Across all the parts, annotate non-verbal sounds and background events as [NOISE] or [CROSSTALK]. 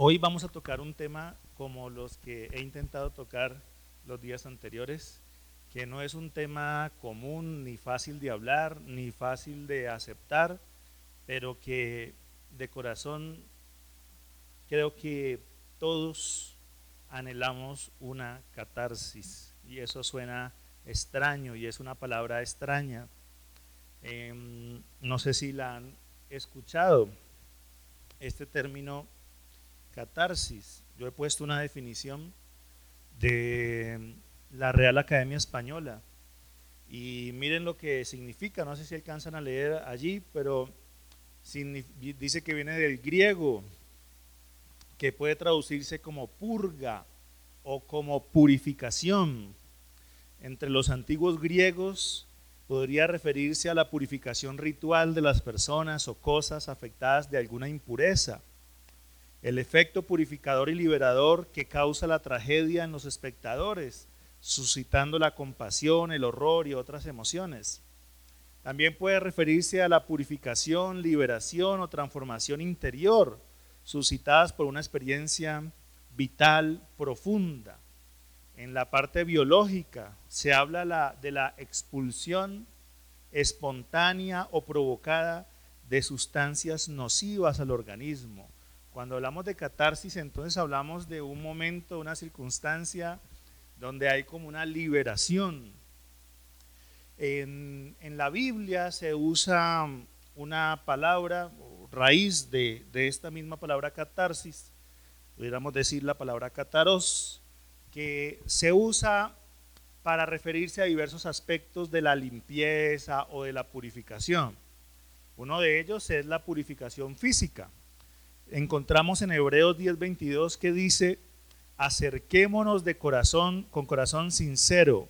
Hoy vamos a tocar un tema como los que he intentado tocar los días anteriores, que no es un tema común, ni fácil de hablar, ni fácil de aceptar, pero que de corazón creo que todos anhelamos una catarsis y eso suena extraño y es una palabra extraña. Em, no sé si la han escuchado, este término catarsis. Yo he puesto una definición de la Real Academia Española y miren lo que significa, no sé si alcanzan a leer allí, pero dice que viene del griego, que puede traducirse como purga o como purificación. Entre los antiguos griegos podría referirse a la purificación ritual de las personas o cosas afectadas de alguna impureza. El efecto purificador y liberador que causa la tragedia en los espectadores, suscitando la compasión, el horror y otras emociones. También puede referirse a la purificación, liberación o transformación interior, suscitadas por una experiencia vital profunda. En la parte biológica se habla de la expulsión espontánea o provocada de sustancias nocivas al organismo. Cuando hablamos de catarsis, entonces hablamos de un momento, una circunstancia donde hay como una liberación. En, la Biblia se usa una palabra, raíz de, esta misma palabra catarsis, pudiéramos decir la palabra cataros, que se usa para referirse a diversos aspectos de la limpieza o de la purificación. Uno de ellos es la purificación física. Encontramos en Hebreos 10:22 que dice, acerquémonos de corazón, con corazón sincero,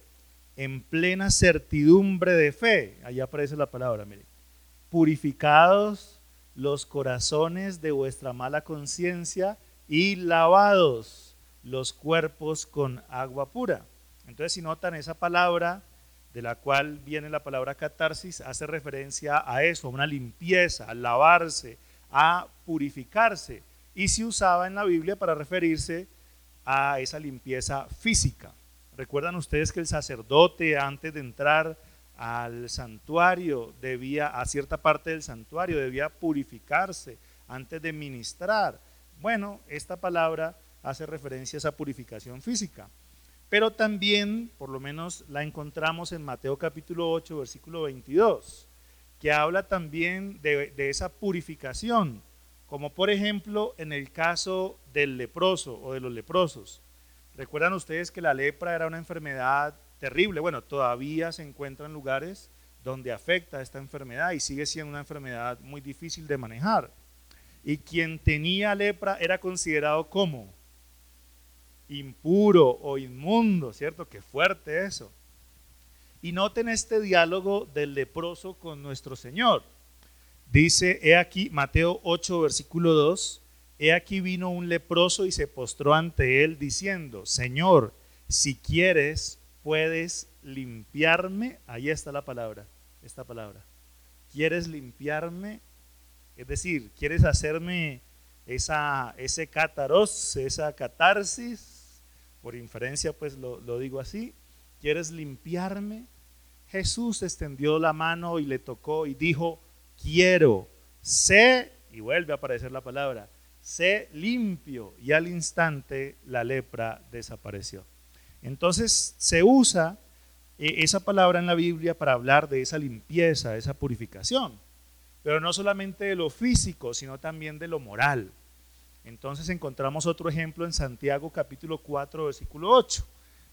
en plena certidumbre de fe. Allá aparece la palabra, mire. Purificados los corazones de vuestra mala conciencia y lavados los cuerpos con agua pura. Entonces, si notan esa palabra de la cual viene la palabra catarsis, hace referencia a eso, a una limpieza, a lavarse, a purificarse. Y se usaba en la Biblia para referirse a esa limpieza física. Recuerdan ustedes que el sacerdote antes de entrar al santuario, debía, a cierta parte del santuario, debía purificarse antes de ministrar. Bueno, esta palabra hace referencia a esa purificación física. Pero también, por lo menos la encontramos en Mateo capítulo 8, versículo 22, que habla también de, esa purificación, como por ejemplo en el caso del leproso o de los leprosos. Recuerdan ustedes que la lepra era una enfermedad terrible. Bueno, todavía se encuentran lugares donde afecta esta enfermedad y sigue siendo una enfermedad muy difícil de manejar. Y quien tenía lepra era considerado como impuro o inmundo, ¿cierto? Qué fuerte eso. Y noten este diálogo del leproso con nuestro Señor. Dice, he aquí, Mateo 8, versículo 2, he aquí vino un leproso y se postró ante él diciendo, Señor, si quieres, puedes limpiarme, ahí está la palabra, esta palabra. ¿Quieres limpiarme? Es decir, ¿quieres hacerme esa, ese cátaros, esa catarsis? Por inferencia, pues lo, lo digo así. ¿Quieres limpiarme? Jesús extendió la mano y le tocó y dijo, quiero, sé, y vuelve a aparecer la palabra, sé limpio. Y al instante la lepra desapareció. Entonces se usa eh, esa palabra en la Biblia para hablar de esa limpieza, de esa purificación, pero no solamente de lo físico, sino también de lo moral. Entonces encontramos otro ejemplo en Santiago capítulo 4, versículo 8,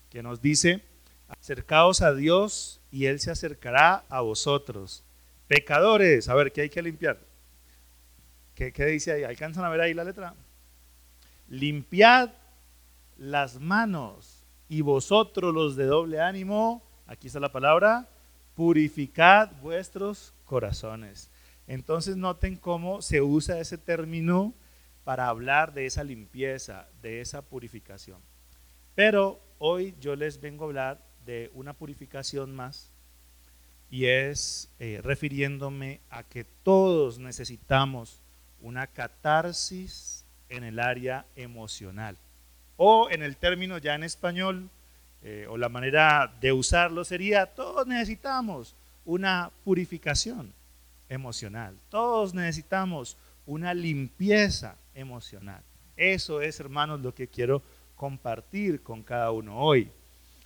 que nos dice, acercaos a Dios y Él se acercará a vosotros. Pecadores, a ver, ¿qué hay que limpiar? ¿Qué, dice ahí? ¿Alcanzan a ver ahí la letra? Limpiad las manos y vosotros los de doble ánimo, aquí está la palabra, purificad vuestros corazones. Entonces noten cómo se usa ese término para hablar de esa limpieza, de esa purificación. Pero hoy yo les vengo a hablar de una purificación más y es eh, refiriéndome a que todos necesitamos una catarsis en el área emocional. O en el término ya en español, eh, o la manera de usarlo sería, todos necesitamos una purificación emocional, todos necesitamos una limpieza emocional. Eso es, hermanos, lo que quiero compartir con cada uno hoy.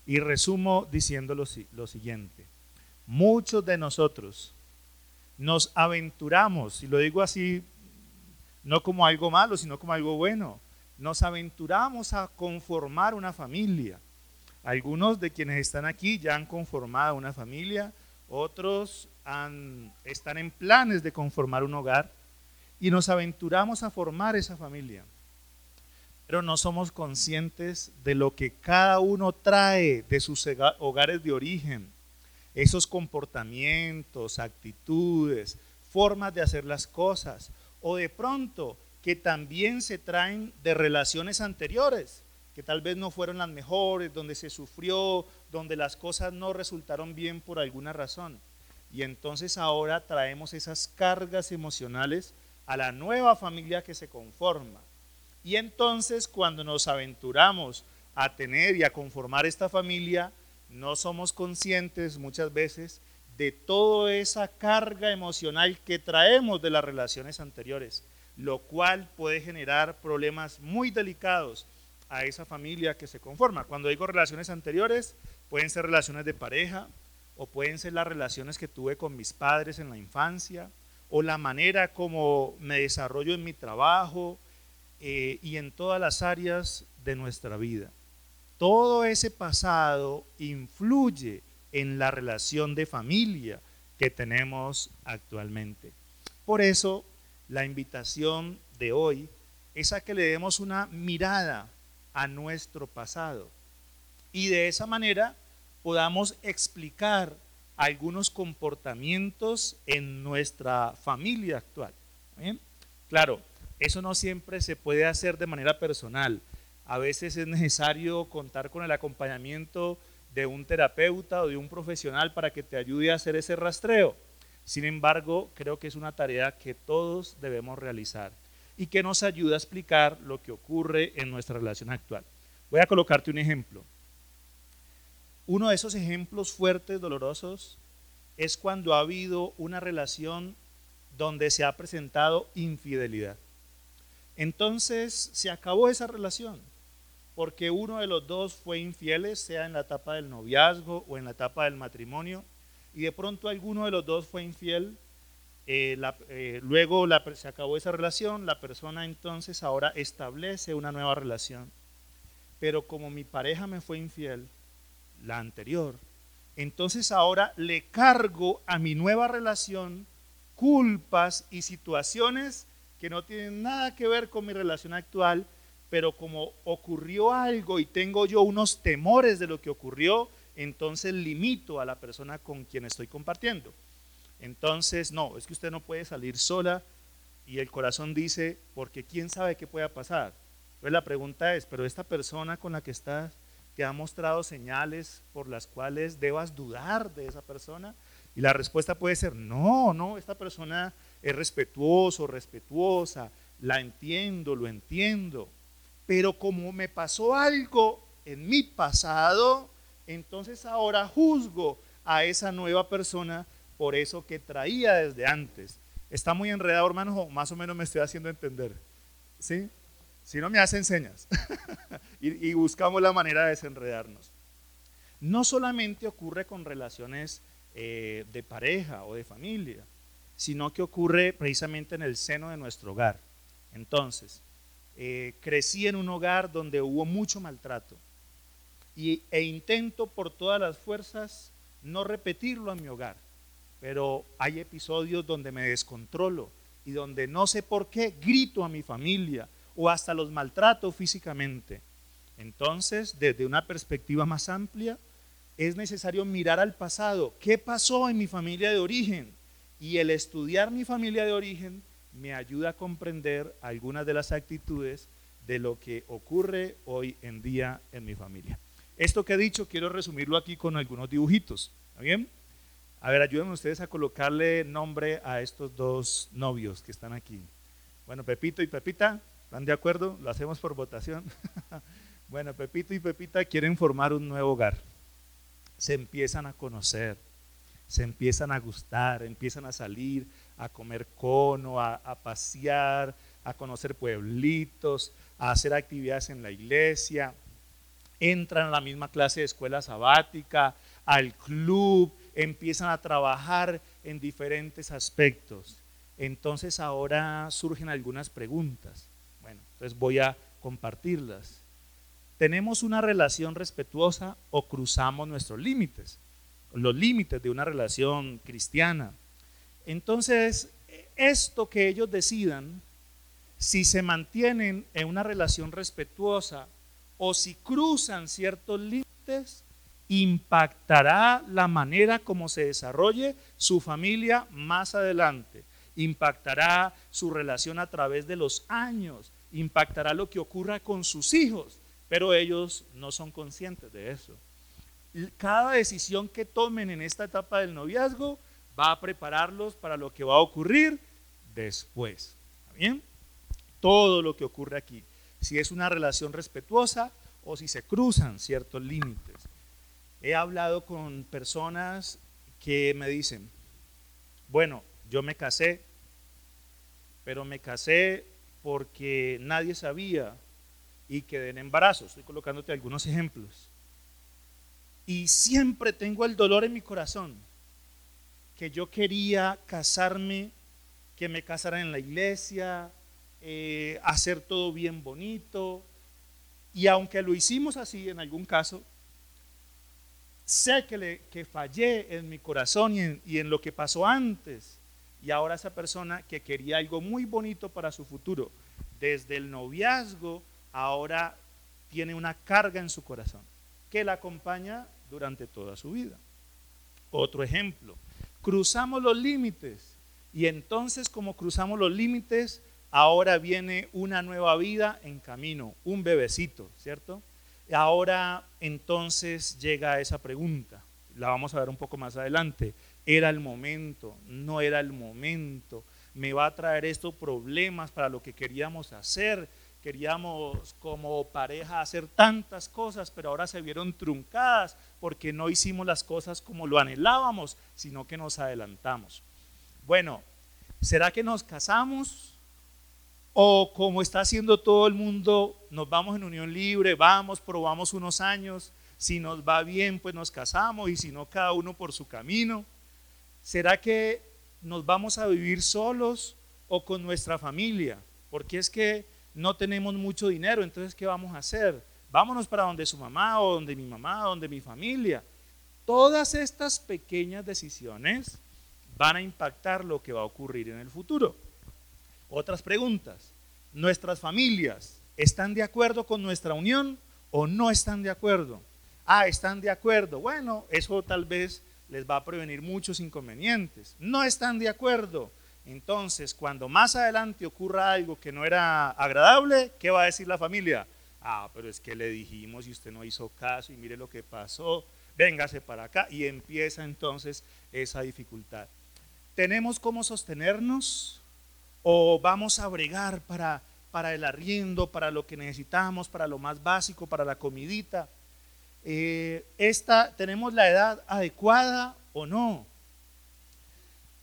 Y resumo diciendo lo, lo siguiente. Muchos de nosotros nos aventuramos, y lo digo así, no como algo malo, sino como algo bueno, nos aventuramos a conformar una familia. Algunos de quienes están aquí ya han conformado una familia, otros han, están en planes de conformar un hogar y nos aventuramos a formar esa familia. Pero no somos conscientes de lo que cada uno trae de sus hogares de origen, esos comportamientos, actitudes, formas de hacer las cosas, o de pronto que también se traen de relaciones anteriores, que tal vez no fueron las mejores, donde se sufrió, donde las cosas no resultaron bien por alguna razón. Y entonces ahora traemos esas cargas emocionales a la nueva familia que se conforma. Y entonces cuando nos aventuramos a tener y a conformar esta familia, no somos conscientes muchas veces de toda esa carga emocional que traemos de las relaciones anteriores, lo cual puede generar problemas muy delicados a esa familia que se conforma. Cuando digo relaciones anteriores, pueden ser relaciones de pareja o pueden ser las relaciones que tuve con mis padres en la infancia o la manera como me desarrollo en mi trabajo eh, y en todas las áreas de nuestra vida. Todo ese pasado influye en la relación de familia que tenemos actualmente. Por eso, la invitación de hoy es a que le demos una mirada a nuestro pasado y de esa manera podamos explicar algunos comportamientos en nuestra familia actual. Claro, eso no siempre se puede hacer de manera personal. A veces es necesario contar con el acompañamiento de un terapeuta o de un profesional para que te ayude a hacer ese rastreo. Sin embargo, creo que es una tarea que todos debemos realizar y que nos ayuda a explicar lo que ocurre en nuestra relación actual. Voy a colocarte un ejemplo. Uno de esos ejemplos fuertes, dolorosos, es cuando ha habido una relación donde se ha presentado infidelidad. Entonces se acabó esa relación porque uno de los dos fue infiel, sea en la etapa del noviazgo o en la etapa del matrimonio, y de pronto alguno de los dos fue infiel, eh, eh, luego se acabó esa relación, la persona entonces ahora establece una nueva relación. Pero como mi pareja me fue infiel, la anterior. Entonces ahora le cargo a mi nueva relación culpas y situaciones que no tienen nada que ver con mi relación actual, pero como ocurrió algo y tengo yo unos temores de lo que ocurrió, entonces limito a la persona con quien estoy compartiendo. Entonces, no, es que usted no puede salir sola y el corazón dice, porque quién sabe qué pueda pasar. Entonces la pregunta es, pero esta persona con la que estás que ha mostrado señales por las cuales debas dudar de esa persona? Y la respuesta puede ser, no, no, esta persona es respetuoso, respetuosa, la entiendo, lo entiendo. Pero como me pasó algo en mi pasado, entonces ahora juzgo a esa nueva persona por eso que traía desde antes. Está muy enredado, hermanos, o más o menos me estoy haciendo entender. ¿Sí? Si no me hacen señas. [LAUGHS] y, buscamos la manera de desenredarnos. No solamente ocurre con relaciones eh, de pareja o de familia, sino que ocurre precisamente en el seno de nuestro hogar. Entonces, eh, crecí en un hogar donde hubo mucho maltrato y, e intento por todas las fuerzas no repetirlo en mi hogar, pero hay episodios donde me descontrolo y donde no sé por qué grito a mi familia o hasta los maltrato físicamente. Entonces, desde una perspectiva más amplia, es necesario mirar al pasado. ¿Qué pasó en mi familia de origen? Y el estudiar mi familia de origen me ayuda a comprender algunas de las actitudes de lo que ocurre hoy en día en mi familia. Esto que he dicho quiero resumirlo aquí con algunos dibujitos. ¿Está bien? A ver, ayúdenme ustedes a colocarle nombre a estos dos novios que están aquí. Bueno, Pepito y Pepita, ¿Están de acuerdo? ¿Lo hacemos por votación? [LAUGHS] bueno, Pepito y Pepita quieren formar un nuevo hogar. Se empiezan a conocer, se empiezan a gustar, empiezan a salir, a comer cono, a, pasear, a conocer pueblitos, a hacer actividades en la iglesia. Entran a la misma clase de escuela sabática, al club, empiezan a trabajar en diferentes aspectos. Entonces ahora surgen algunas preguntas. Bueno, entonces voy a compartirlas. ¿Tenemos una relación respetuosa o cruzamos nuestros límites? Los límites de una relación cristiana. Entonces, esto que ellos decidan, si se mantienen en una relación respetuosa o si cruzan ciertos límites, impactará la manera como se desarrolle su familia más adelante, impactará su relación a través de los años, impactará lo que ocurra con sus hijos, pero ellos no son conscientes de eso. Cada decisión que tomen en esta etapa del noviazgo va a prepararlos para lo que va a ocurrir después. bien? Todo lo que ocurre aquí, si es una relación respetuosa o si se cruzan ciertos límites. He hablado con personas que me dicen, bueno, yo me casé, pero me casé porque nadie sabía y quedé en embarazo. Estoy colocándote algunos ejemplos. Y siempre tengo el dolor en mi corazón que yo quería casarme, que me casaran en la iglesia, eh, hacer todo bien bonito. Y aunque lo hicimos así en algún caso, sé que, le, que fallé en mi corazón y en, y en lo que pasó antes. Y ahora esa persona que quería algo muy bonito para su futuro, desde el noviazgo, ahora tiene una carga en su corazón que la acompaña durante toda su vida. Otro ejemplo, cruzamos los límites y entonces como cruzamos los límites, ahora viene una nueva vida en camino, un bebecito, ¿cierto? Ahora entonces llega esa pregunta, la vamos a ver un poco más adelante. ¿Era el momento? ¿No era el momento? ¿Me va a traer esto problemas para lo que queríamos hacer? Queríamos como pareja hacer tantas cosas, pero ahora se vieron truncadas porque no hicimos las cosas como lo anhelábamos, sino que nos adelantamos. Bueno, ¿será que nos casamos? O como está haciendo todo el mundo, nos vamos en unión libre, vamos, probamos unos años, si nos va bien, pues nos casamos y si no, cada uno por su camino. ¿Será que nos vamos a vivir solos o con nuestra familia? Porque es que no tenemos mucho dinero, entonces ¿qué vamos a hacer? Vámonos para donde su mamá o donde mi mamá, o donde mi familia. Todas estas pequeñas decisiones van a impactar lo que va a ocurrir en el futuro. Otras preguntas. ¿Nuestras familias están de acuerdo con nuestra unión o no están de acuerdo? Ah, están de acuerdo. Bueno, eso tal vez les va a prevenir muchos inconvenientes. No están de acuerdo. Entonces, cuando más adelante ocurra algo que no era agradable, ¿qué va a decir la familia? Ah, pero es que le dijimos y usted no hizo caso y mire lo que pasó, véngase para acá y empieza entonces esa dificultad. ¿Tenemos cómo sostenernos? o vamos a bregar para, para el arriendo, para lo que necesitamos, para lo más básico, para la comidita. Eh, esta, ¿Tenemos la edad adecuada o no?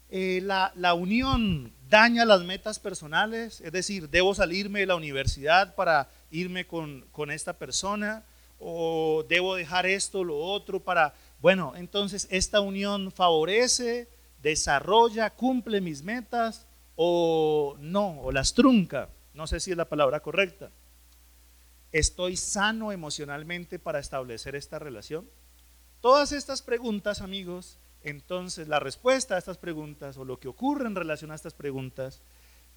Eh, la, la, unión daña las metas personales, es decir, debo salirme de la universidad para irme con, con esta persona o debo dejar esto, lo otro para, bueno, entonces esta unión favorece, desarrolla, cumple mis metas o no, o las trunca, no sé si es la palabra correcta. ¿Estoy sano emocionalmente para establecer esta relación? Todas estas preguntas, amigos, entonces la respuesta a estas preguntas o lo que ocurre en relación a estas preguntas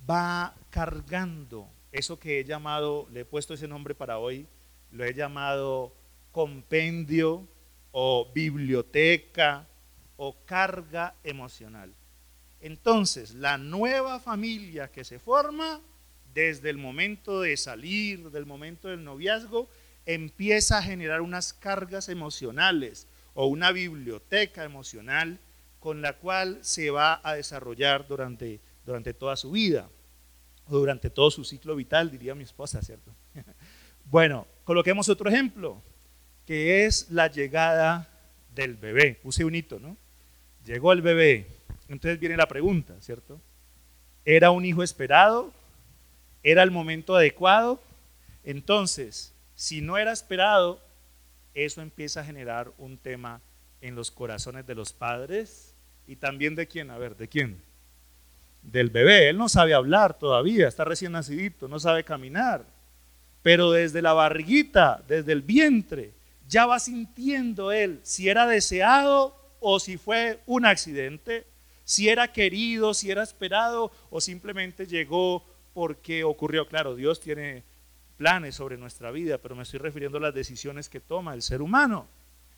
va cargando eso que he llamado, le he puesto ese nombre para hoy, lo he llamado compendio o biblioteca o carga emocional. Entonces, la nueva familia que se forma desde el momento de salir, del momento del noviazgo, empieza a generar unas cargas emocionales o una biblioteca emocional con la cual se va a desarrollar durante, durante toda su vida. o durante todo su ciclo vital, diría mi esposa, ¿cierto? [LAUGHS] Bueno, coloquemos otro ejemplo, que es la llegada del bebé. Puse un hito, ¿no? Llegó el bebé. Entonces viene la pregunta, ¿cierto? ¿Era un hijo esperado? ¿Era el momento adecuado? Entonces, si no era esperado, eso empieza a generar un tema en los corazones de los padres y también de quién, a ver, ¿de quién? Del bebé. Él no sabe hablar todavía, está recién nacidito, no sabe caminar. Pero desde la barriguita, desde el vientre, ya va sintiendo él si era deseado o si fue un accidente, si era querido, si era esperado o simplemente llegó porque ocurrió. Claro, Dios tiene planes sobre nuestra vida, pero me estoy refiriendo a las decisiones que toma el ser humano.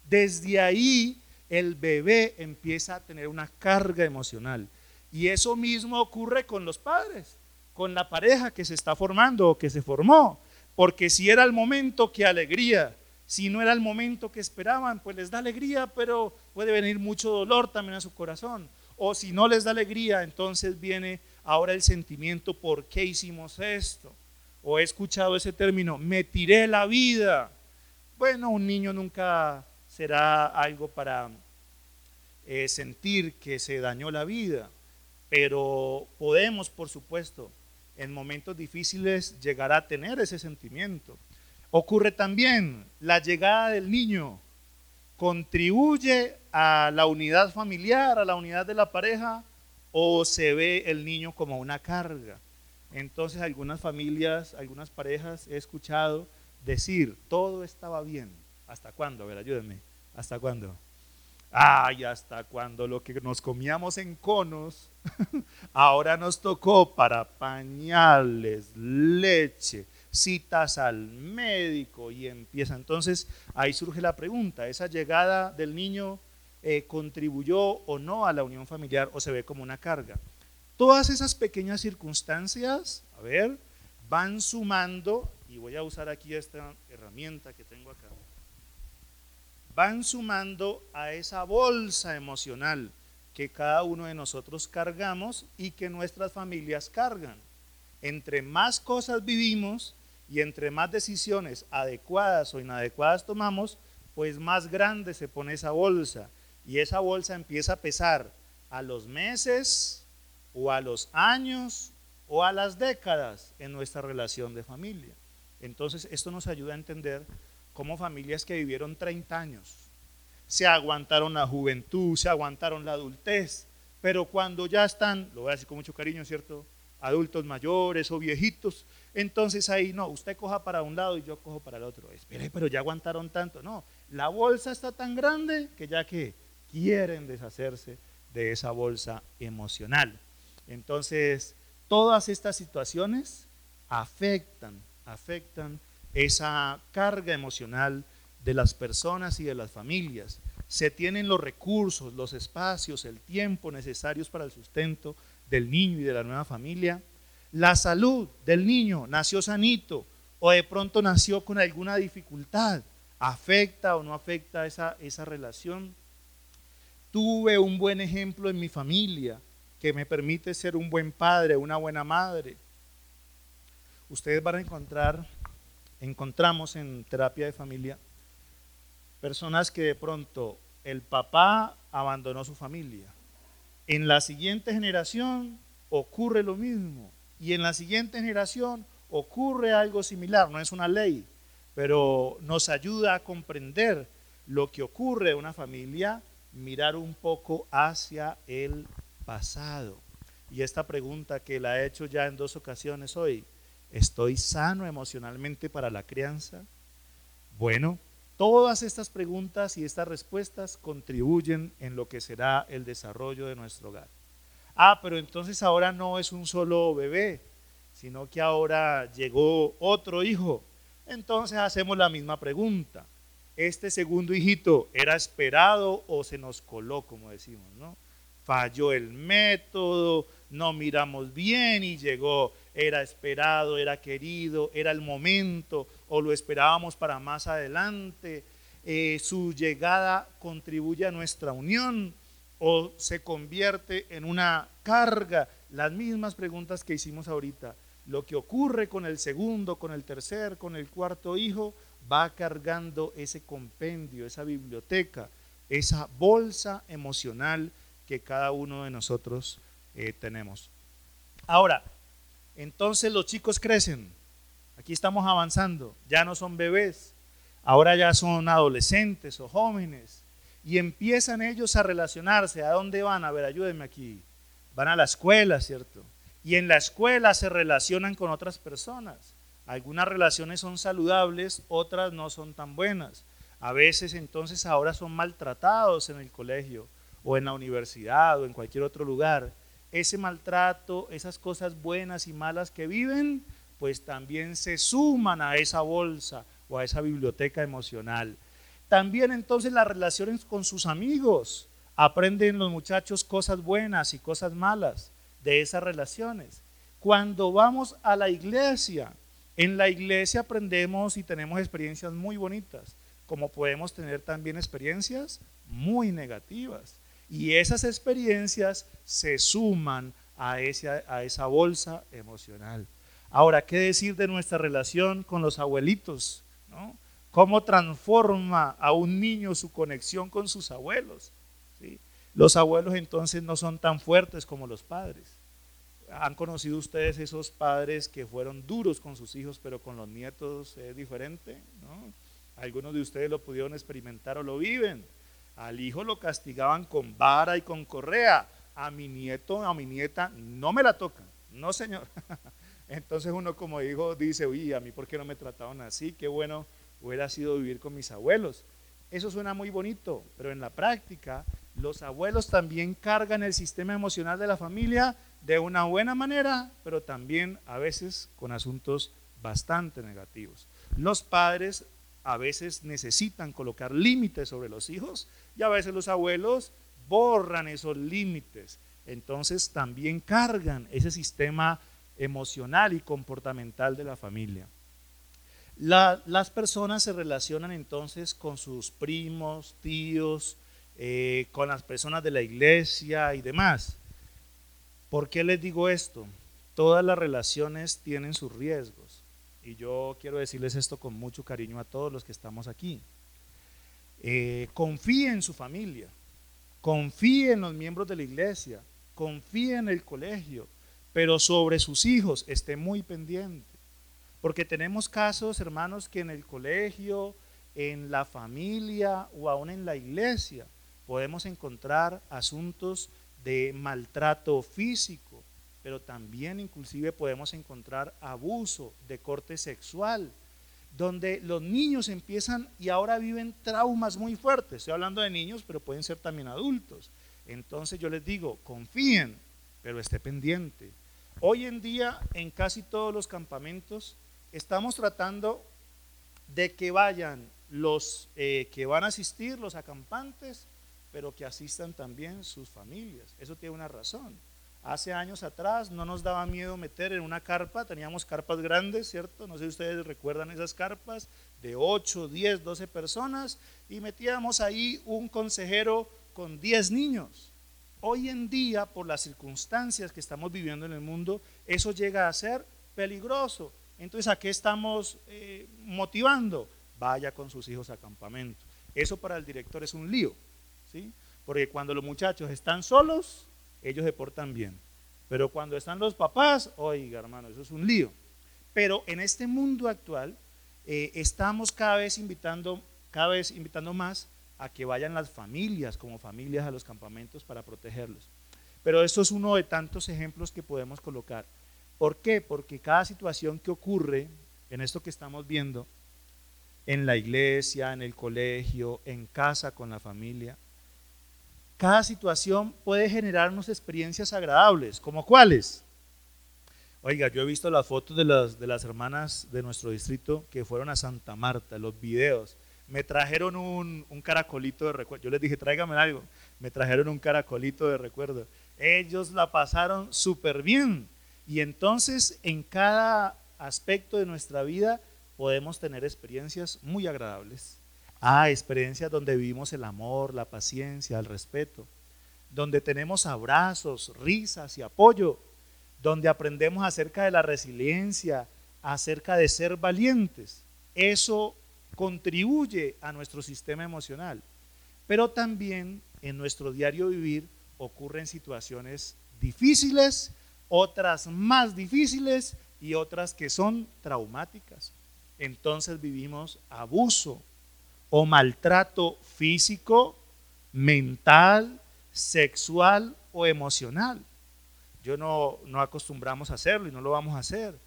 Desde ahí el bebé empieza a tener una carga emocional. Y eso mismo ocurre con los padres, con la pareja que se está formando o que se formó. Porque si era el momento, qué alegría. Si no era el momento que esperaban, pues les da alegría, pero puede venir mucho dolor también a su corazón. O si no les da alegría, entonces viene ahora el sentimiento, ¿por qué hicimos esto? O he escuchado ese término, me tiré la vida. Bueno, un niño nunca será algo para eh, sentir que se dañó la vida, pero podemos, por supuesto, en momentos difíciles llegar a tener ese sentimiento. Ocurre también la llegada del niño, contribuye a la unidad familiar, a la unidad de la pareja, o se ve el niño como una carga. Entonces algunas familias, algunas parejas he escuchado decir, todo estaba bien. ¿Hasta cuándo? A ver, ayúdenme. ¿Hasta cuándo? Ay, hasta cuando lo que nos comíamos en conos, [LAUGHS] ahora nos tocó para pañales, leche, citas al médico y empieza. Entonces ahí surge la pregunta, ¿esa llegada del niño eh, contribuyó o no a la unión familiar o se ve como una carga? Todas esas pequeñas circunstancias, a ver, van sumando, y voy a usar aquí esta herramienta que tengo acá, van sumando a esa bolsa emocional que cada uno de nosotros cargamos y que nuestras familias cargan. Entre más cosas vivimos y entre más decisiones adecuadas o inadecuadas tomamos, pues más grande se pone esa bolsa. Y esa bolsa empieza a pesar a los meses, o a los años o a las décadas en nuestra relación de familia. Entonces, esto nos ayuda a entender cómo familias que vivieron 30 años se aguantaron la juventud, se aguantaron la adultez, pero cuando ya están, lo voy a decir con mucho cariño, ¿cierto? Adultos mayores o viejitos, entonces ahí no, usted coja para un lado y yo cojo para el otro. Espere, pero ya aguantaron tanto. No, la bolsa está tan grande que ya que quieren deshacerse de esa bolsa emocional. Entonces, todas estas situaciones afectan, afectan esa carga emocional de las personas y de las familias. Se tienen los recursos, los espacios, el tiempo necesarios para el sustento del niño y de la nueva familia. La salud del niño nació sanito o de pronto nació con alguna dificultad. ¿Afecta o no afecta esa, esa relación? Tuve un buen ejemplo en mi familia que me permite ser un buen padre, una buena madre. Ustedes van a encontrar, encontramos en terapia de familia, personas que de pronto el papá abandonó su familia. En la siguiente generación ocurre lo mismo. Y en la siguiente generación ocurre algo similar. No es una ley, pero nos ayuda a comprender lo que ocurre en una familia, mirar un poco hacia el pasado. Y esta pregunta que la he hecho ya en dos ocasiones hoy, ¿estoy sano emocionalmente para la crianza? Bueno, todas estas preguntas y estas respuestas contribuyen en lo que será el desarrollo de nuestro hogar. Ah, pero entonces ahora no es un solo bebé, sino que ahora llegó otro hijo. Entonces hacemos la misma pregunta. ¿Este segundo hijito era esperado o se nos coló, como decimos, no? Falló el método, no miramos bien y llegó, era esperado, era querido, era el momento o lo esperábamos para más adelante. Eh, su llegada contribuye a nuestra unión o se convierte en una carga. Las mismas preguntas que hicimos ahorita. lo que ocurre con el segundo, con el tercer, con el cuarto hijo, va cargando ese compendio, esa biblioteca, esa bolsa emocional que cada uno de nosotros eh, tenemos. Ahora, entonces los chicos crecen. Aquí estamos avanzando. Ya no son bebés. Ahora ya son adolescentes o jóvenes. Y empiezan ellos a relacionarse. ¿A dónde van? A ver, ayúdenme aquí. Van a la escuela, ¿cierto? Y en la escuela se relacionan con otras personas. Algunas relaciones son saludables, otras no son tan buenas. A veces entonces ahora son maltratados en el colegio o en la universidad o en cualquier otro lugar. Ese maltrato, esas cosas buenas y malas que viven, pues también se suman a esa bolsa o a esa biblioteca emocional. También entonces las relaciones con sus amigos. Aprenden los muchachos cosas buenas y cosas malas de esas relaciones. Cuando vamos a la iglesia, en la iglesia aprendemos y tenemos experiencias muy bonitas, como podemos tener también experiencias muy negativas. Y esas experiencias se suman a esa, a esa bolsa emocional. Ahora, ¿qué decir de nuestra relación con los abuelitos? ¿no? ¿Cómo transforma a un niño su conexión con sus abuelos? ¿sí? Los abuelos entonces no son tan fuertes como los padres. ¿Han conocido ustedes esos padres que fueron duros con sus hijos, pero con los nietos es diferente? ¿no? Algunos de ustedes lo pudieron experimentar o lo viven. Al hijo lo castigaban con vara y con correa. A mi nieto, a mi nieta, no me la tocan. No, señor. [LAUGHS] Entonces uno como hijo dice, uy, a mí por qué no me trataban así, qué bueno hubiera sido vivir con mis abuelos. Eso suena muy bonito, pero en la práctica los abuelos también cargan el sistema emocional de la familia de una buena manera, pero también a veces con asuntos bastante negativos. Los padres a veces necesitan colocar límites sobre los hijos y a veces los abuelos borran esos límites. Entonces también cargan ese sistema emocional y comportamental de la familia. las personas se relacionan entonces con sus primos, tíos, eh, con las personas de la iglesia y demás. ¿Por qué les digo esto? Todas las relaciones tienen sus riesgos. Y yo quiero decirles esto con mucho cariño a todos los que estamos aquí. Eh, confíe en su familia, confíe en los miembros de la iglesia, confíe en el colegio, pero sobre sus hijos esté muy pendiente. Porque tenemos casos, hermanos, que en el colegio, en la familia o aún en la iglesia podemos encontrar asuntos de maltrato físico, pero también inclusive podemos encontrar abuso de corte sexual, donde los niños empiezan y ahora viven traumas muy fuertes. Estoy hablando de niños, pero pueden ser también adultos. Entonces yo les digo, confíen, pero esté pendiente. Hoy en día en casi todos los campamentos estamos tratando de que vayan los eh, que van a asistir, los acampantes, pero que asistan también sus familias. Eso tiene una razón. Hace años atrás no nos daba miedo meter en una carpa, teníamos carpas grandes, ¿cierto? No sé si ustedes recuerdan esas carpas de 8, 10, 12 personas y metíamos ahí un consejero con 10 niños. Hoy en día, por las circunstancias que estamos viviendo en el mundo, eso llega a ser peligroso. Entonces, ¿a qué estamos eh, motivando? Vaya con sus hijos a campamento. Eso para el director es un lío, ¿sí? Porque cuando los muchachos están solos, ellos se portan bien. Pero cuando están los papás, oiga hermano, eso es un lío. Pero en este mundo actual eh, estamos cada vez invitando, cada vez invitando más a que vayan las familias como familias a los campamentos para protegerlos. Pero esto es uno de tantos ejemplos que podemos colocar. ¿Por qué? Porque cada situación que ocurre en esto que estamos viendo, en la iglesia, en el colegio, en casa con la familia, cada situación puede generarnos experiencias agradables, como cuáles. Oiga, yo he visto las fotos de las, de las hermanas de nuestro distrito que fueron a Santa Marta, los videos. Me trajeron un, un caracolito de recuerdo. Yo les dije, tráigame algo. Me trajeron un caracolito de recuerdo. Ellos la pasaron súper bien. Y entonces en cada aspecto de nuestra vida podemos tener experiencias muy agradables. Ah, experiencias donde vivimos el amor, la paciencia, el respeto, donde tenemos abrazos, risas y apoyo, donde aprendemos acerca de la resiliencia, acerca de ser valientes. Eso contribuye a nuestro sistema emocional. Pero también en nuestro diario vivir ocurren situaciones difíciles, otras más difíciles y otras que son traumáticas. Entonces vivimos abuso o maltrato físico, mental, sexual o emocional. Yo no, no acostumbramos a hacerlo y no lo vamos a hacer.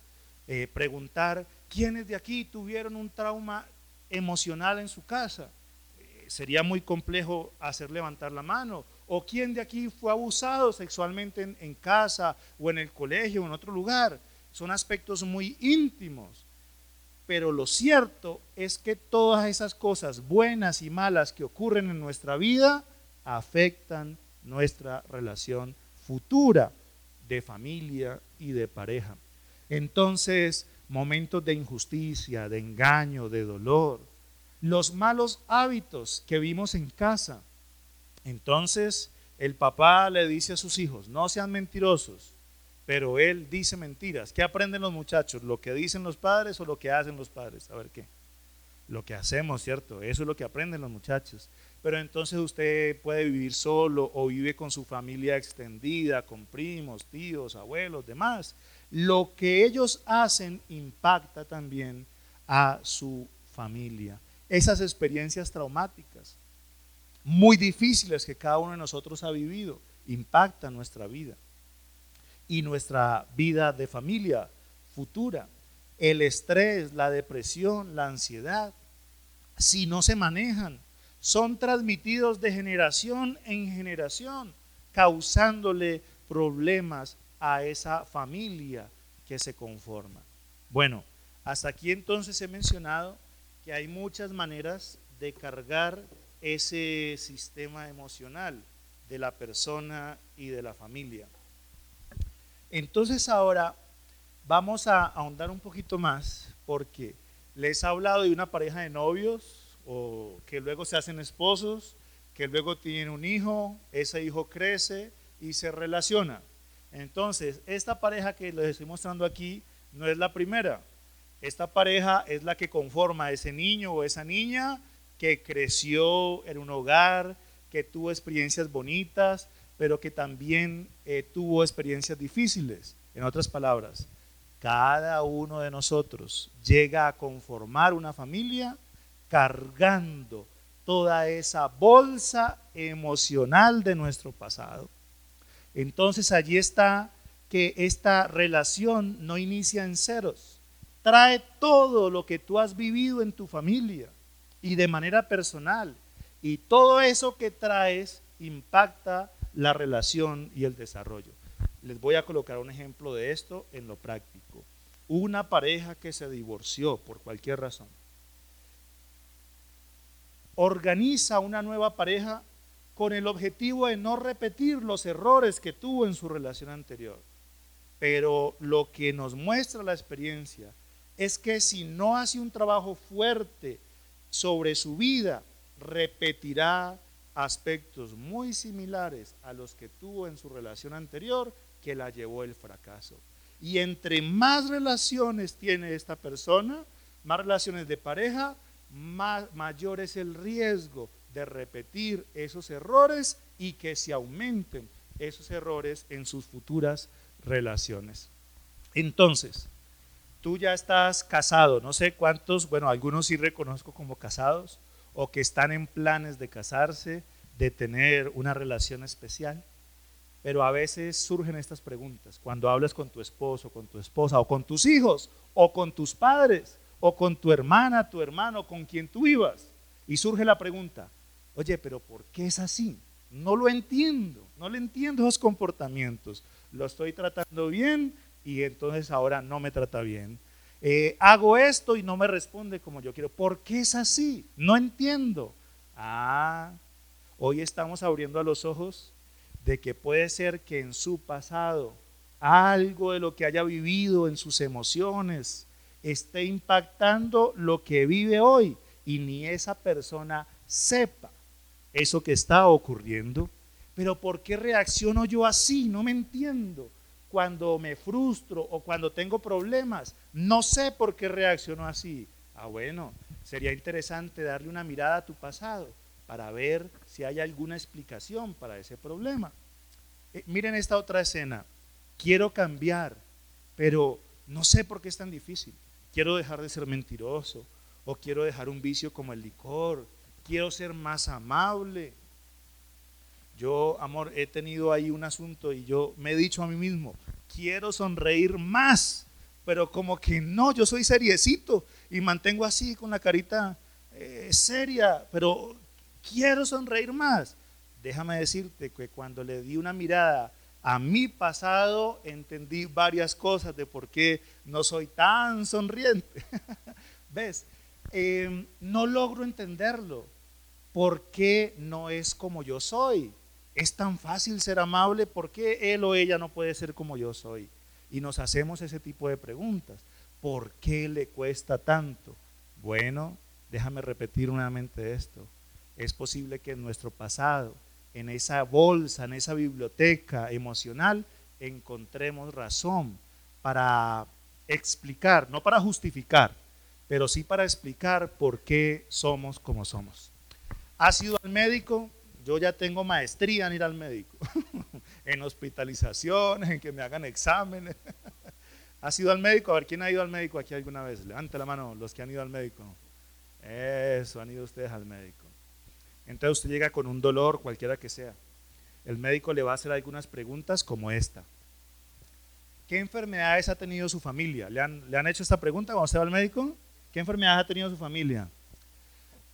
Eh, preguntar quiénes de aquí tuvieron un trauma emocional en su casa. Eh, sería muy complejo hacer levantar la mano. O quién de aquí fue abusado sexualmente en, en casa o en el colegio o en otro lugar. Son aspectos muy íntimos. Pero lo cierto es que todas esas cosas buenas y malas que ocurren en nuestra vida afectan nuestra relación futura de familia y de pareja. Entonces, momentos de injusticia, de engaño, de dolor, los malos hábitos que vimos en casa. Entonces, el papá le dice a sus hijos, no sean mentirosos, pero él dice mentiras. ¿Qué aprenden los muchachos? ¿Lo que dicen los padres o lo que hacen los padres? A ver qué. Lo que hacemos, ¿cierto? Eso es lo que aprenden los muchachos pero entonces usted puede vivir solo o vive con su familia extendida, con primos, tíos, abuelos, demás. Lo que ellos hacen impacta también a su familia. Esas experiencias traumáticas, muy difíciles que cada uno de nosotros ha vivido, impactan nuestra vida y nuestra vida de familia futura. El estrés, la depresión, la ansiedad, si no se manejan, son transmitidos de generación en generación, causándole problemas a esa familia que se conforma. Bueno, hasta aquí entonces he mencionado que hay muchas maneras de cargar ese sistema emocional de la persona y de la familia. Entonces ahora vamos a ahondar un poquito más porque les he hablado de una pareja de novios, o que luego se hacen esposos, que luego tienen un hijo, ese hijo crece y se relaciona. Entonces, esta pareja que les estoy mostrando aquí no es la primera. Esta pareja es la que conforma a ese niño o esa niña que creció en un hogar, que tuvo experiencias bonitas, pero que también eh, tuvo experiencias difíciles. En otras palabras, cada uno de nosotros llega a conformar una familia cargando toda esa bolsa emocional de nuestro pasado. Entonces allí está que esta relación no inicia en ceros. Trae todo lo que tú has vivido en tu familia y de manera personal. Y todo eso que traes impacta la relación y el desarrollo. Les voy a colocar un ejemplo de esto en lo práctico. Una pareja que se divorció por cualquier razón organiza una nueva pareja con el objetivo de no repetir los errores que tuvo en su relación anterior. Pero lo que nos muestra la experiencia es que si no hace un trabajo fuerte sobre su vida, repetirá aspectos muy similares a los que tuvo en su relación anterior que la llevó el fracaso. Y entre más relaciones tiene esta persona, más relaciones de pareja, mayor es el riesgo de repetir esos errores y que se aumenten esos errores en sus futuras relaciones. Entonces, tú ya estás casado, no sé cuántos, bueno, algunos sí reconozco como casados o que están en planes de casarse, de tener una relación especial, pero a veces surgen estas preguntas cuando hablas con tu esposo, con tu esposa o con tus hijos o con tus padres o con tu hermana, tu hermano, con quien tú ibas. Y surge la pregunta, oye, pero ¿por qué es así? No lo entiendo, no le entiendo esos comportamientos. Lo estoy tratando bien y entonces ahora no me trata bien. Eh, hago esto y no me responde como yo quiero. ¿Por qué es así? No entiendo. Ah, hoy estamos abriendo a los ojos de que puede ser que en su pasado algo de lo que haya vivido en sus emociones, esté impactando lo que vive hoy y ni esa persona sepa eso que está ocurriendo. Pero ¿por qué reacciono yo así? No me entiendo. Cuando me frustro o cuando tengo problemas, no sé por qué reacciono así. Ah, bueno, sería interesante darle una mirada a tu pasado para ver si hay alguna explicación para ese problema. Eh, miren esta otra escena. Quiero cambiar, pero no sé por qué es tan difícil. Quiero dejar de ser mentiroso o quiero dejar un vicio como el licor. Quiero ser más amable. Yo, amor, he tenido ahí un asunto y yo me he dicho a mí mismo, quiero sonreír más, pero como que no, yo soy seriecito y mantengo así con la carita eh, seria, pero quiero sonreír más. Déjame decirte que cuando le di una mirada a mi pasado, entendí varias cosas de por qué no soy tan sonriente. [LAUGHS] ¿Ves? Em, no logro entenderlo. ¿Por qué no es como yo soy? Es tan fácil ser amable, ¿por qué él o ella no puede ser como yo soy? Y nos hacemos ese tipo de preguntas. ¿Por qué le cuesta tanto? Bueno, déjame repetir nuevamente esto es posible que en nuestro pasado, en esa bolsa, en esa biblioteca emocional, encontremos razón para explicar, no para justificar, pero sí para explicar por qué somos como somos. ¿Has ido al médico? Yo ya tengo maestría en ir al médico, [LAUGHS] en hospitalizaciones, en que me hagan exámenes. [LAUGHS] ¿Has ido al médico? A ver, ¿quién ha ido al médico aquí alguna vez? Levante la mano los que han ido al médico. Eso, han ido ustedes al médico. Entonces usted llega con un dolor, cualquiera que sea. El médico le va a hacer algunas preguntas como esta. ¿Qué enfermedades ha tenido su familia? ¿Le han, hecho esta pregunta cuando usted va al médico? ¿Qué enfermedades ha tenido su familia?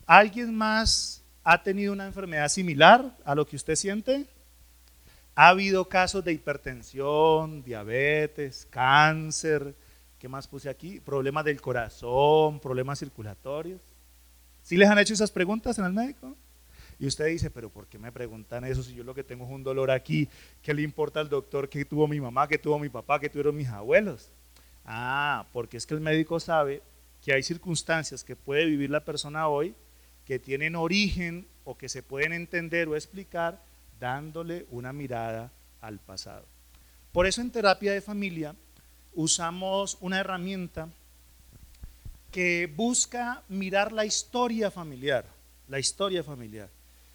¿Alguien más ha tenido una enfermedad similar a lo que usted siente? ¿Ha habido casos de hipertensión, diabetes, cáncer? ¿Qué más puse aquí? Problemas del corazón, problemas circulatorios. ¿Sí les han hecho esas preguntas en el médico? Y usted dice, pero ¿por qué me preguntan eso si yo lo que tengo es un dolor aquí? ¿Qué le importa al doctor que tuvo mi mamá, que tuvo mi papá, que tuvieron mis abuelos? Ah, porque es que el médico sabe que hay circunstancias que puede vivir la persona hoy que tienen origen o que se pueden entender o explicar dándole una mirada al pasado. Por eso en terapia de familia usamos una herramienta que busca mirar la historia familiar, la historia familiar.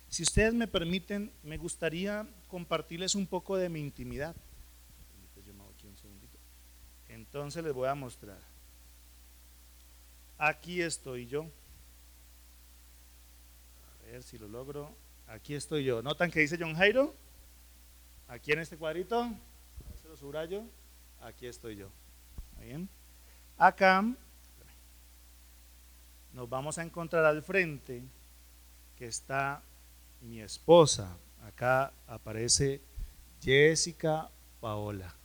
Si ustedes me permiten, me gustaría compartirles un poco de mi intimidad. Entonces les voy a mostrar. Aquí estoy yo. A ver si lo logro. Aquí estoy yo. ¿Notan que dice John Jairo? Aquí en este cuadrito. A lo subrayo. Aquí estoy yo. bien? Acá nos vamos a encontrar al frente que está mi esposa. Acá aparece Jessica Paola.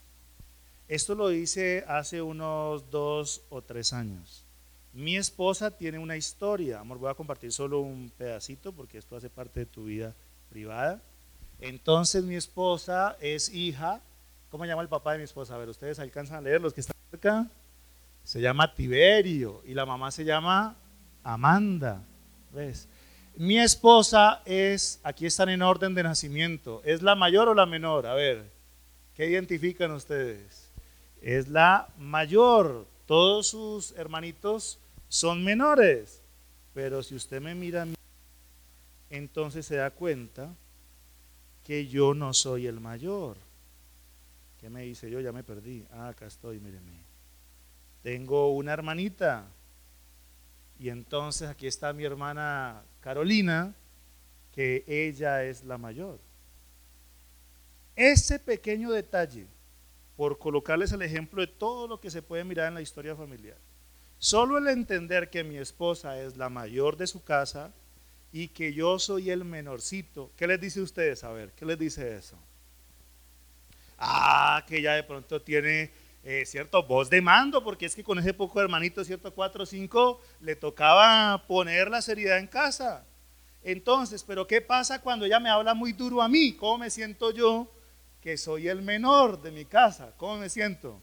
Esto lo hice hace unos dos o tres años. Mi esposa tiene una historia. Amor, voy a compartir solo un pedacito porque esto hace parte de tu vida privada. Entonces mi esposa es hija. ¿Cómo llama el papá de mi esposa? A ver, ustedes alcanzan a leer los que están cerca. Se llama Tiberio y la mamá se llama Amanda. ¿Ves? Mi esposa es, aquí están en orden de nacimiento, ¿es la mayor o la menor? A ver, ¿qué identifican ustedes? Es la mayor, todos sus hermanitos son menores, pero si usted me mira a mí, entonces se da cuenta que yo no soy el mayor. ¿Qué me dice yo? Ya me perdí. Ah, acá estoy, míreme. Tengo una hermanita. Y entonces aquí está mi hermana Carolina, que ella es la mayor. Ese pequeño detalle, por colocarles el ejemplo de todo lo que se puede mirar en la historia familiar, solo el entender que mi esposa es la mayor de su casa y que yo soy el menorcito, ¿qué les dice a ustedes? A ver, ¿qué les dice eso? Ah, que ella de pronto tiene eh, cierto voz de mando, porque es que con ese poco hermanito, cierto 4 o 5, le tocaba poner la seriedad en casa. Entonces, pero ¿qué pasa cuando ella me habla muy duro a mí? ¿Cómo me siento yo que soy el menor de mi casa? ¿Cómo me siento?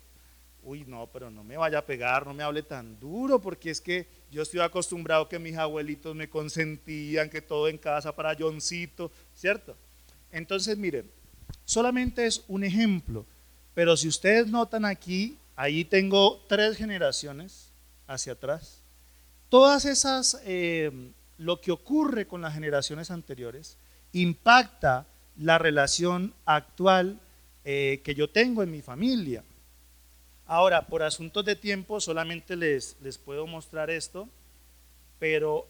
Uy, no, pero no me vaya a pegar, no me hable tan duro, porque es que yo estoy acostumbrado que mis abuelitos me consentían, que todo en casa para Johncito, ¿cierto? Entonces, miren, solamente es un ejemplo Pero si ustedes notan aquí, ahí tengo tres generaciones hacia atrás. Todas esas, eh, lo que ocurre con las generaciones anteriores, impacta la relación actual eh, que yo tengo en mi familia. Ahora, por asuntos de tiempo, solamente les, les puedo mostrar esto, pero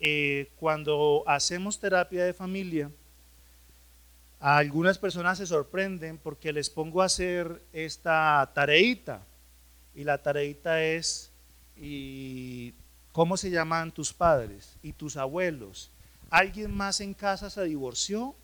eh, cuando hacemos terapia de familia, algunas personas se sorprenden porque les pongo a hacer esta tareita. Y la tareita es, y ¿cómo se llaman tus padres y tus abuelos? ¿Alguien más en casa se divorció?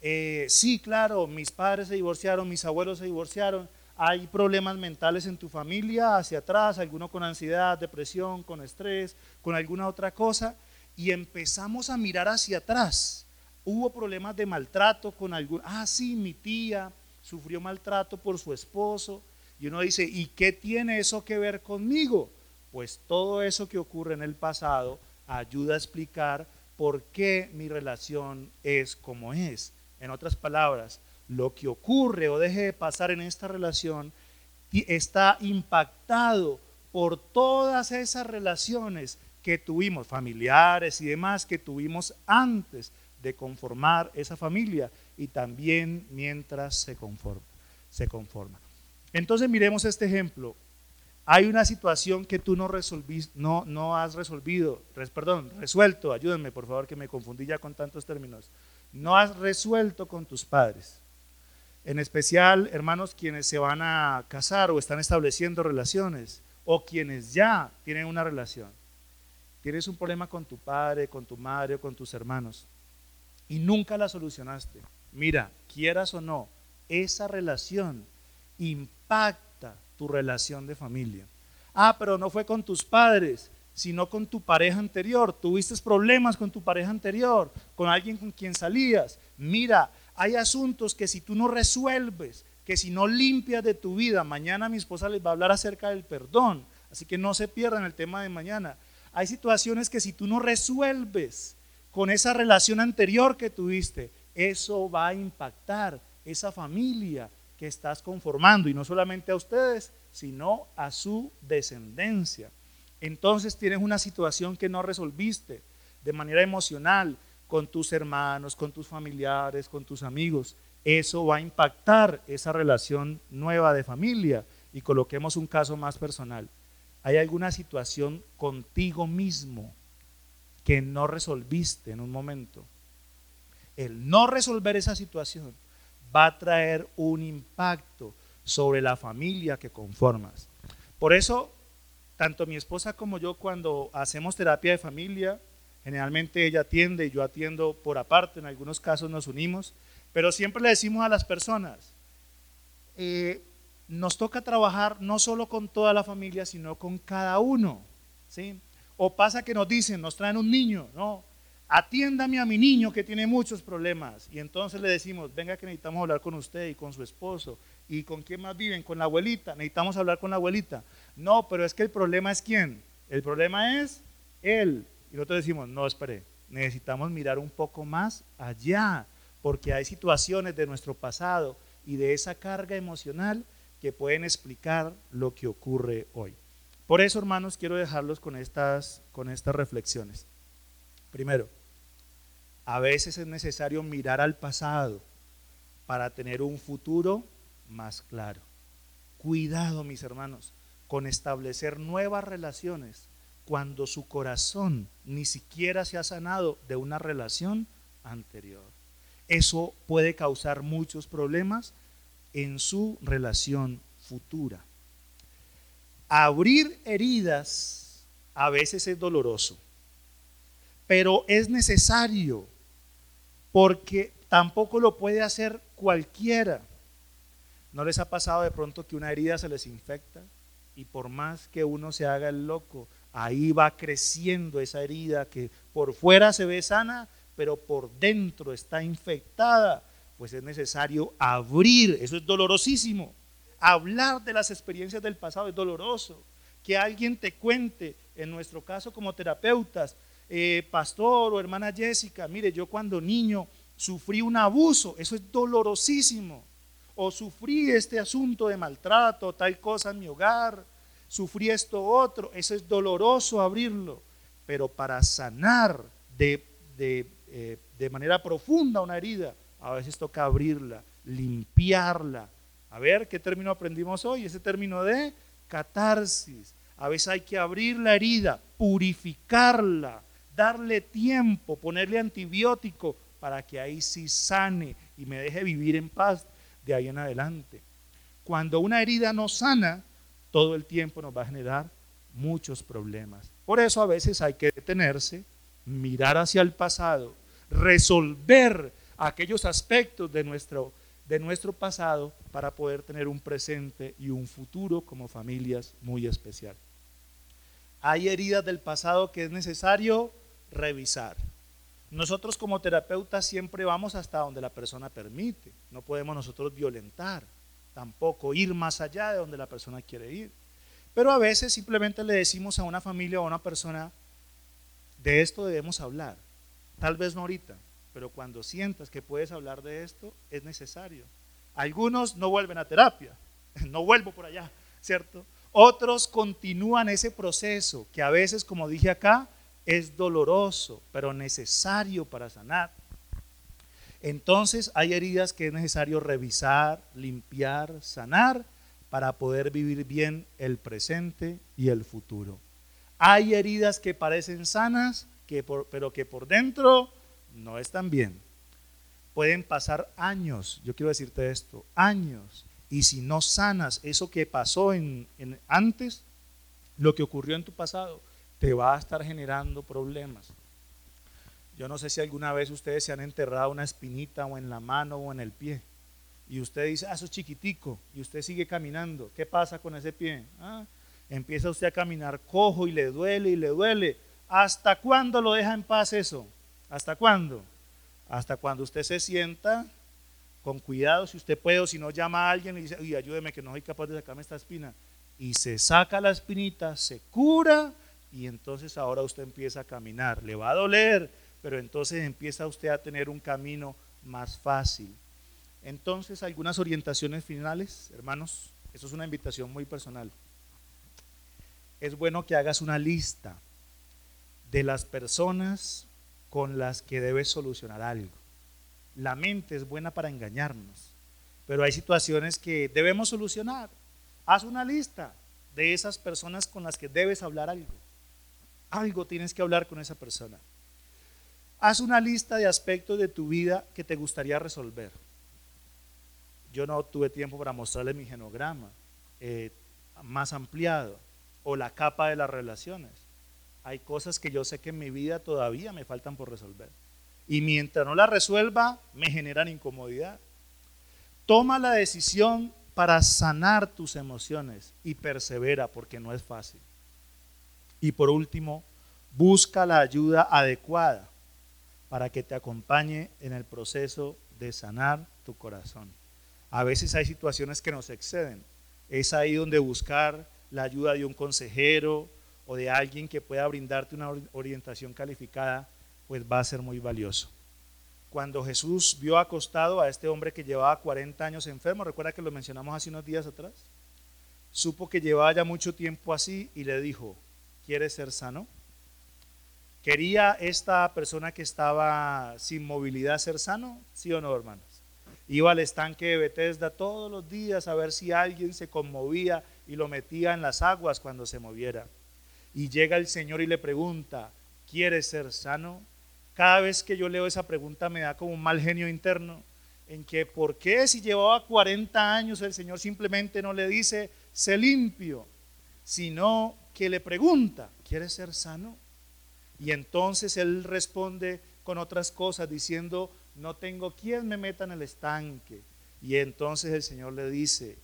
Eh, sí, claro, mis padres se divorciaron, mis abuelos se divorciaron. Hay problemas mentales en tu familia, hacia atrás, alguno con ansiedad, depresión, con estrés, con alguna otra cosa. Y empezamos a mirar hacia atrás. Hubo problemas de maltrato con algún... Ah, sí, mi tía sufrió maltrato por su esposo. Y uno dice, ¿y qué tiene eso que ver conmigo? Pues todo eso que ocurre en el pasado ayuda a explicar por qué mi relación es como es. En otras palabras, lo que ocurre o deje de pasar en esta relación está impactado por todas esas relaciones que tuvimos, familiares y demás, que tuvimos antes de conformar esa familia y también mientras se conforma. Se conforma. Entonces miremos este ejemplo. Hay una situación que tú no, no, no has resolvido, perdón, resuelto, ayúdenme por favor que me confundí ya con tantos términos. No has resuelto con tus padres. En especial, hermanos, quienes se van a casar o están estableciendo relaciones o quienes ya tienen una relación. Tienes un problema con tu padre, con tu madre o con tus hermanos y nunca la solucionaste. Mira, quieras o no, esa relación impacta tu relación de familia. Ah, pero no fue con tus padres, sino con tu pareja anterior. Tuviste problemas con tu pareja anterior, con alguien con quien salías. Mira, hay asuntos que si tú no resuelves, que si no limpias de tu vida, mañana mi esposa les va a hablar acerca del perdón. Así que no se pierdan el tema de mañana. Hay situaciones que si tú no resuelves con esa relación anterior que tuviste, eso va a impactar esa familia, que estás conformando, y no solamente a ustedes, sino a su descendencia. Entonces tienes una situación que no resolviste de manera emocional con tus hermanos, con tus familiares, con tus amigos. Eso va a impactar esa relación nueva de familia. Y coloquemos un caso más personal. ¿Hay alguna situación contigo mismo que no resolviste en un momento? El no resolver esa situación va a traer un impacto sobre la familia que conformas. Por eso, tanto mi esposa como yo cuando hacemos terapia de familia, generalmente ella atiende y yo atiendo por aparte, en algunos casos nos unimos, pero siempre le decimos a las personas, eh, nos toca trabajar no solo con toda la familia, sino con cada uno. ¿sí? O pasa que nos dicen, nos traen un niño, no, atiéndame a mi niño que tiene muchos problemas. Y entonces le decimos, venga que necesitamos hablar con usted y con su esposo. ¿Y con quién más viven? Con la abuelita. Necesitamos hablar con la abuelita. No, pero es que el problema es quién. El problema es él. Y nosotros decimos, no, espere, necesitamos mirar un poco más allá, porque hay situaciones de nuestro pasado y de esa carga emocional que pueden explicar lo que ocurre hoy. Por eso, hermanos, quiero dejarlos con estas, con estas reflexiones. Primero, a veces es necesario mirar al pasado para tener un futuro más claro. Cuidado, mis hermanos, con establecer nuevas relaciones cuando su corazón ni siquiera se ha sanado de una relación anterior. Eso puede causar muchos problemas en su relación futura. Abrir heridas a veces es doloroso pero es necesario porque tampoco lo puede hacer cualquiera. ¿No les ha pasado de pronto que una herida se les infecta y por más que uno se haga el loco, ahí va creciendo esa herida que por fuera se ve sana, pero por dentro está infectada? Pues es necesario abrir, eso es dolorosísimo. Hablar de las experiencias del pasado es doloroso. Que alguien te cuente, en nuestro caso como terapeutas, eh, pastor o hermana Jessica, mire, yo cuando niño sufrí un abuso, eso es dolorosísimo. o sufrí este asunto de maltrato, tal cosa en mi hogar, sufrí esto otro, eso es doloroso abrirlo, pero para sanar de, de, eh, de manera profunda una herida, a veces toca abrirla, limpiarla. A ver, ¿qué término aprendimos hoy? Ese término de catarsis. A veces hay que abrir la herida, purificarla, darle tiempo, ponerle antibiótico para que ahí sí sane y me deje vivir en paz de ahí en adelante. Cuando una herida no sana, todo el tiempo nos va a generar muchos problemas. Por eso a veces hay que detenerse, mirar hacia el pasado, resolver aquellos aspectos de nuestro, de nuestro pasado para poder tener un presente y un futuro como familias muy especial. Hay heridas del pasado que es necesario revisar. Nosotros como terapeutas siempre vamos hasta donde la persona permite. No podemos nosotros violentar, tampoco ir más allá de donde la persona quiere ir. Pero a veces simplemente le decimos a una familia o a una persona, de esto debemos hablar. Tal vez no ahorita, pero cuando sientas que puedes hablar de esto, es necesario. Algunos no vuelven a terapia, [LAUGHS] no vuelvo por allá, ¿cierto? Otros continúan ese proceso que a veces, como dije acá, es doloroso, pero necesario para sanar. Entonces hay heridas que es necesario revisar, limpiar, sanar para poder vivir bien el presente y el futuro. Hay heridas que parecen sanas, que pero que por dentro no están bien. Pueden pasar años, yo quiero decirte esto, años, y si no sanas eso que pasó en antes, lo que ocurrió en tu pasado, te va a estar generando problemas. Yo no sé si alguna vez ustedes se han enterrado una espinita o en la mano o en el pie. Y usted dice, ah, eso es chiquitico. Y usted sigue caminando. ¿Qué pasa con ese pie? Ah, empieza usted a caminar cojo y le duele y le duele. ¿Hasta cuándo lo deja en paz eso? ¿Hasta cuándo? Hasta cuando usted se sienta con cuidado, si usted puede, o si no llama a alguien y dice, ayúdeme que no soy capaz de sacarme esta espina. Y se saca la espinita, se cura y entonces ahora usted empieza a caminar. Le va a doler, pero entonces empieza usted a tener un camino más fácil. Entonces, algunas orientaciones finales, hermanos, eso es una invitación muy personal. Es bueno que hagas una lista de las personas con las que debes solucionar algo. La mente es buena para engañarnos, pero hay situaciones que debemos solucionar. Haz una lista de esas personas con las que debes hablar algo algo tienes que hablar con esa persona. Haz una lista de aspectos de tu vida que te gustaría resolver. Yo no tuve tiempo para mostrarle mi genograma eh, más ampliado o la capa de las relaciones. Hay cosas que yo sé que en mi vida todavía me faltan por resolver. Y mientras no las resuelva, me generan incomodidad. Toma la decisión para sanar tus emociones y persevera porque no es fácil. Y por último, busca la ayuda adecuada para que te acompañe en el proceso de sanar tu corazón. A veces hay situaciones que nos exceden. Es ahí donde buscar la ayuda de un consejero o de alguien que pueda brindarte una orientación calificada, pues va a ser muy valioso. Cuando Jesús vio acostado a este hombre que llevaba 40 años enfermo, recuerda que lo mencionamos hace unos días atrás, supo que llevaba ya mucho tiempo así y le dijo, quiere ser sano? ¿Quería esta persona que estaba sin movilidad ser sano? ¿Sí o no, hermanos? Iba al estanque de Bethesda todos los días a ver si alguien se conmovía y lo metía en las aguas cuando se moviera. Y llega el Señor y le pregunta, ¿quieres ser sano? Cada vez que yo leo esa pregunta me da como un mal genio interno, en que ¿por qué si llevaba 40 años el Señor simplemente no le dice, sé limpio, sino que le pregunta, ¿quieres ser sano? Y entonces él responde con otras cosas diciendo, no tengo quien me meta en el estanque. Y entonces el Señor le dice,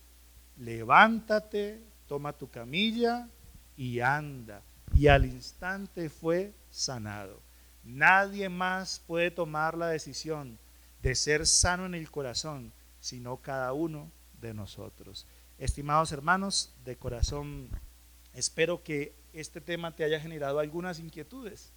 levántate, toma tu camilla y anda. Y al instante fue sanado. Nadie más puede tomar la decisión de ser sano en el corazón, sino cada uno de nosotros. Estimados hermanos, de corazón Espero que este tema te haya generado algunas inquietudes,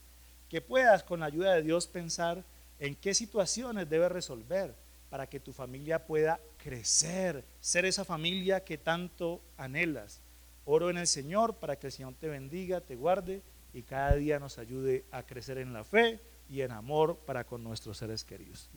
que puedas con la ayuda de Dios pensar en qué situaciones debes resolver para que tu familia pueda crecer, ser esa familia que tanto anhelas. Oro en el Señor para que el Señor te bendiga, te guarde y cada día nos ayude a crecer en la fe y en amor para con nuestros seres queridos.